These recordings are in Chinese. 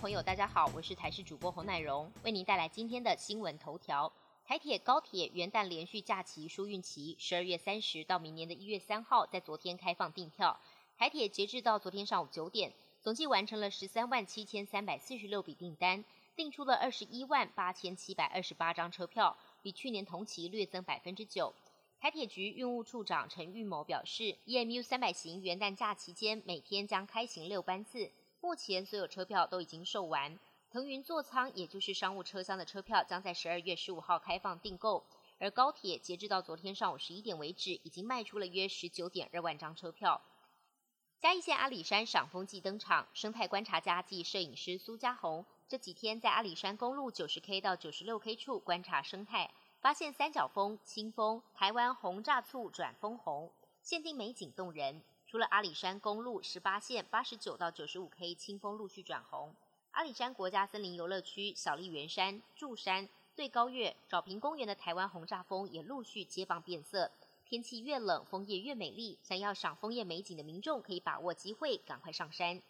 朋友，大家好，我是台视主播侯乃荣，为您带来今天的新闻头条。台铁、高铁元旦连续假期疏运期，十二月三十到明年的一月三号，在昨天开放订票。台铁截至到昨天上午九点，总计完成了十三万七千三百四十六笔订单，订出了二十一万八千七百二十八张车票，比去年同期略增百分之九。台铁局运务处长陈玉谋表示，EMU 三百型元旦假期间每天将开行六班次。目前所有车票都已经售完，腾云座舱也就是商务车厢的车票将在十二月十五号开放订购，而高铁截至到昨天上午十一点为止，已经卖出了约十九点二万张车票。嘉义县阿里山赏枫季登场，生态观察家暨摄影师苏家红这几天在阿里山公路九十 K 到九十六 K 处观察生态，发现三角枫、青枫、台湾红炸醋转枫红，限定美景动人。除了阿里山公路十八线八十九到九十五 K 清风陆续转红，阿里山国家森林游乐区、小笠原山、柱山、对高月、找平公园的台湾红炸枫也陆续接棒变色。天气越冷，枫叶越美丽。想要赏枫叶美景的民众可以把握机会，赶快上山。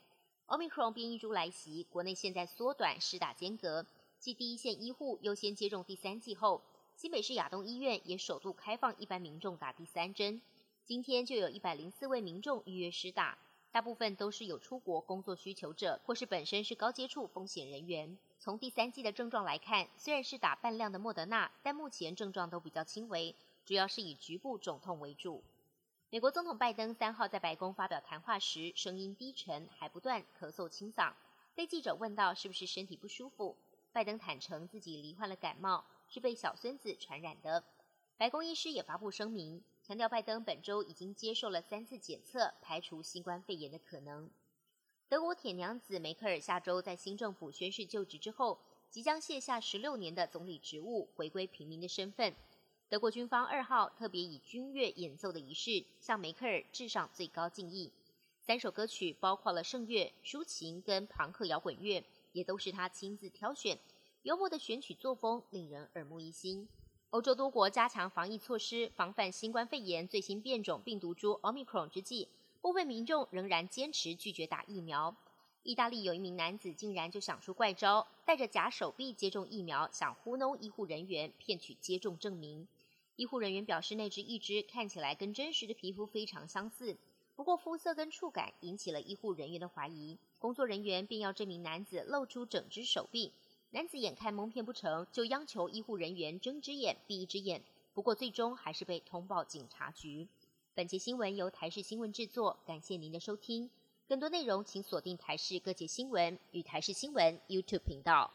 奥密克戎变异株来袭，国内现在缩短施打间隔，继第一线医护优先接种第三剂后，新北市亚东医院也首度开放一般民众打第三针。今天就有一百零四位民众预约施打，大部分都是有出国工作需求者，或是本身是高接触风险人员。从第三季的症状来看，虽然是打半量的莫德纳，但目前症状都比较轻微，主要是以局部肿痛为主。美国总统拜登三号在白宫发表谈话时，声音低沉，还不断咳嗽清嗓。被记者问到是不是身体不舒服，拜登坦诚自己罹患了感冒，是被小孙子传染的。白宫医师也发布声明。强调，拜登本周已经接受了三次检测，排除新冠肺炎的可能。德国铁娘子梅克尔下周在新政府宣誓就职之后，即将卸下十六年的总理职务，回归平民的身份。德国军方二号特别以军乐演奏的仪式，向梅克尔致上最高敬意。三首歌曲包括了圣乐、抒情跟朋克摇滚乐，也都是他亲自挑选。幽默的选曲作风令人耳目一新。欧洲多国加强防疫措施，防范新冠肺炎最新变种病毒株 Omicron 之际，部分民众仍然坚持拒绝打疫苗。意大利有一名男子竟然就想出怪招，带着假手臂接种疫苗，想糊弄医护人员，骗取接种证明。医护人员表示，那只一只看起来跟真实的皮肤非常相似，不过肤色跟触感引起了医护人员的怀疑。工作人员便要这名男子露出整只手臂。男子眼看蒙骗不成，就央求医护人员睁只眼闭一只眼。不过最终还是被通报警察局。本节新闻由台视新闻制作，感谢您的收听。更多内容请锁定台视各界新闻与台视新闻 YouTube 频道。